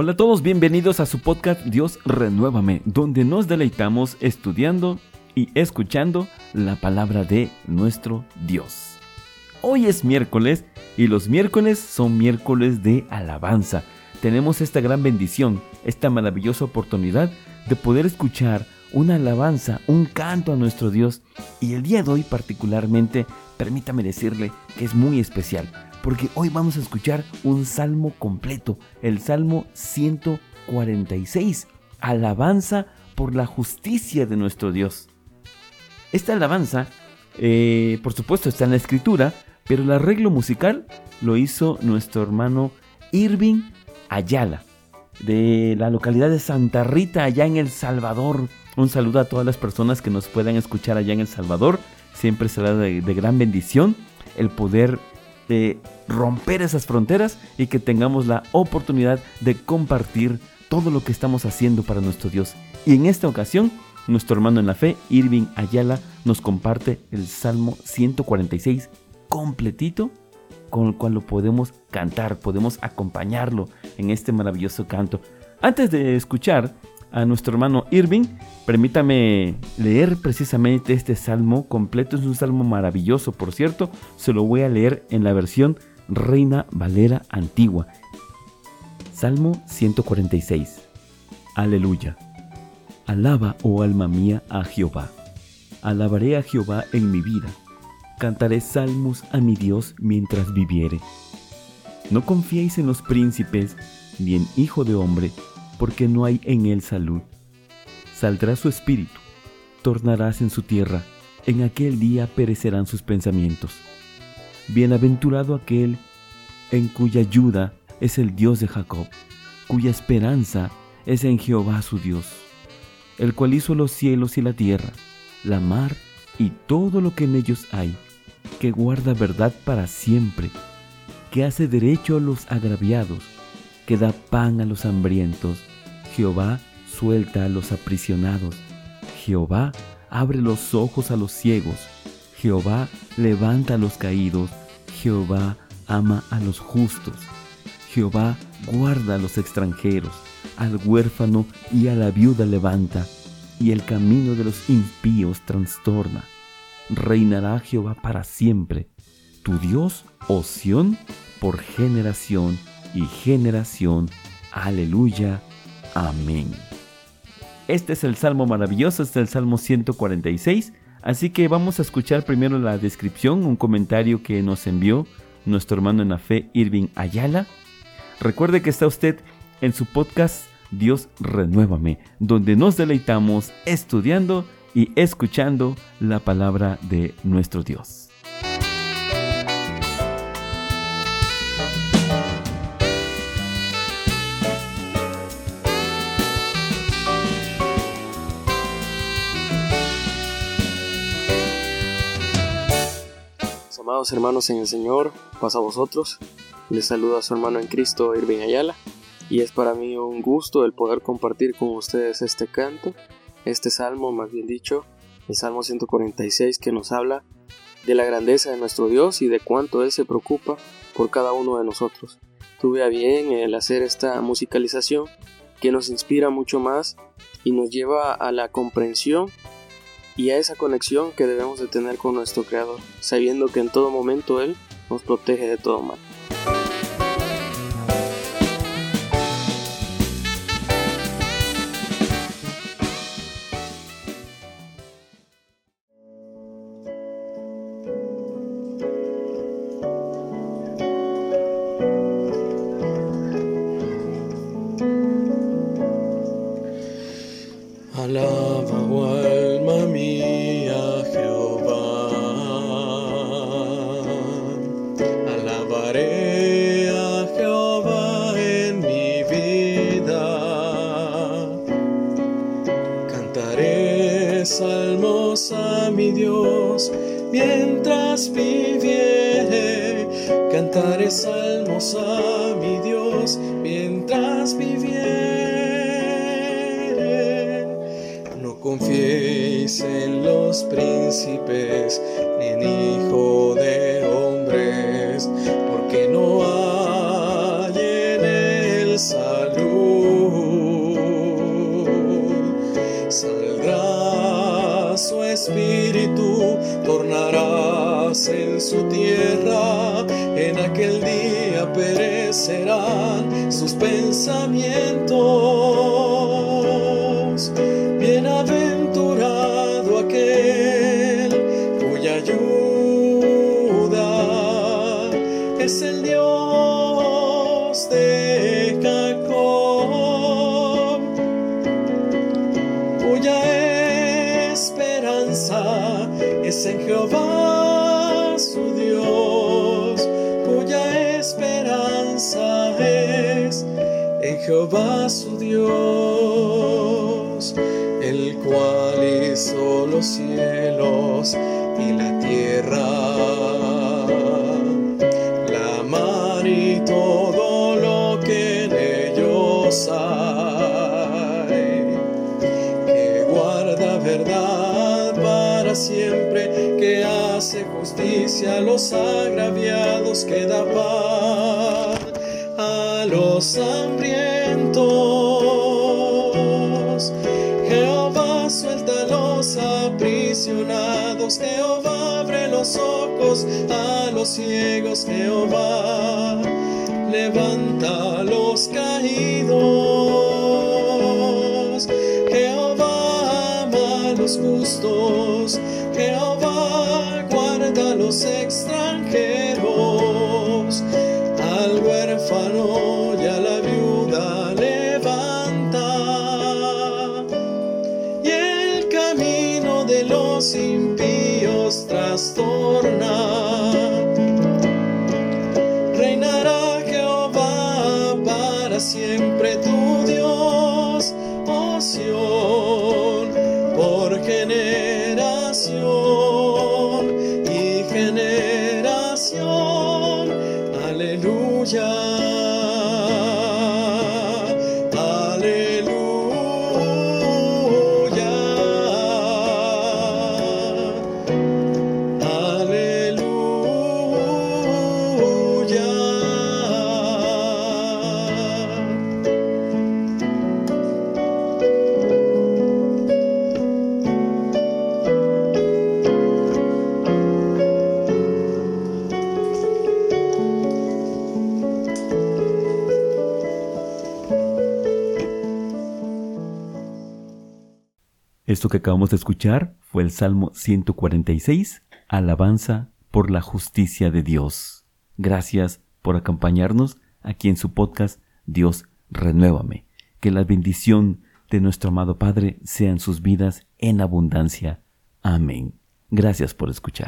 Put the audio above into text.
Hola a todos, bienvenidos a su podcast Dios Renuévame, donde nos deleitamos estudiando y escuchando la palabra de nuestro Dios. Hoy es miércoles y los miércoles son miércoles de alabanza. Tenemos esta gran bendición, esta maravillosa oportunidad de poder escuchar una alabanza, un canto a nuestro Dios. Y el día de hoy particularmente, permítame decirle que es muy especial porque hoy vamos a escuchar un salmo completo, el Salmo 146, alabanza por la justicia de nuestro Dios. Esta alabanza, eh, por supuesto, está en la escritura, pero el arreglo musical lo hizo nuestro hermano Irving Ayala, de la localidad de Santa Rita, allá en El Salvador. Un saludo a todas las personas que nos puedan escuchar allá en El Salvador. Siempre será de gran bendición el poder de romper esas fronteras y que tengamos la oportunidad de compartir todo lo que estamos haciendo para nuestro Dios. Y en esta ocasión, nuestro hermano en la fe, Irving Ayala, nos comparte el Salmo 146 completito con el cual lo podemos cantar, podemos acompañarlo en este maravilloso canto. Antes de escuchar a nuestro hermano Irving, permítame leer precisamente este salmo completo. Es un salmo maravilloso, por cierto. Se lo voy a leer en la versión Reina Valera Antigua. Salmo 146. Aleluya. Alaba, oh alma mía, a Jehová. Alabaré a Jehová en mi vida. Cantaré salmos a mi Dios mientras viviere. No confiéis en los príncipes, ni en hijo de hombre, porque no hay en él salud. Saldrá su espíritu, tornarás en su tierra, en aquel día perecerán sus pensamientos. Bienaventurado aquel en cuya ayuda es el Dios de Jacob, cuya esperanza es en Jehová su Dios, el cual hizo los cielos y la tierra, la mar y todo lo que en ellos hay, que guarda verdad para siempre, que hace derecho a los agraviados, que da pan a los hambrientos. Jehová suelta a los aprisionados. Jehová abre los ojos a los ciegos. Jehová levanta a los caídos. Jehová ama a los justos. Jehová guarda a los extranjeros. Al huérfano y a la viuda levanta. Y el camino de los impíos trastorna. Reinará Jehová para siempre. Tu Dios, oh por generación y generación. Aleluya. Amén. Este es el Salmo maravilloso, este es el Salmo 146. Así que vamos a escuchar primero la descripción, un comentario que nos envió nuestro hermano en la fe, Irving Ayala. Recuerde que está usted en su podcast Dios Renuévame, donde nos deleitamos estudiando y escuchando la palabra de nuestro Dios. Amados hermanos en el Señor, paz a vosotros. Les saluda a su hermano en Cristo, Irving Ayala, y es para mí un gusto el poder compartir con ustedes este canto, este salmo, más bien dicho, el Salmo 146 que nos habla de la grandeza de nuestro Dios y de cuánto Él se preocupa por cada uno de nosotros. Tuve a bien el hacer esta musicalización que nos inspira mucho más y nos lleva a la comprensión y a esa conexión que debemos de tener con nuestro Creador, sabiendo que en todo momento Él nos protege de todo mal. Mientras viviere. Cantaré salmos a mi Dios mientras viviere. No confiéis en los príncipes ni en hijo de en su tierra, en aquel día perecerán sus pensamientos. Bienaventurado aquel cuya ayuda es el Dios de Jacob, cuya esperanza es en Jehová en Jehová su Dios, el cual hizo los cielos y la tierra, la mar y todo lo que en ellos hay, que guarda verdad para siempre, que hace justicia a los agraviados, que da paz a los hambrientos. Jehová suelta a los aprisionados, Jehová abre los ojos a los ciegos, Jehová levanta a los caídos. Jehová ama a los justos, Jehová guarda a los extranjeros, de los impíos trastorna. Reinará Jehová para siempre tu Dios, oh por generación Esto que acabamos de escuchar fue el Salmo 146, Alabanza por la justicia de Dios. Gracias por acompañarnos aquí en su podcast Dios Renuévame. Que la bendición de nuestro amado Padre sea en sus vidas en abundancia. Amén. Gracias por escuchar.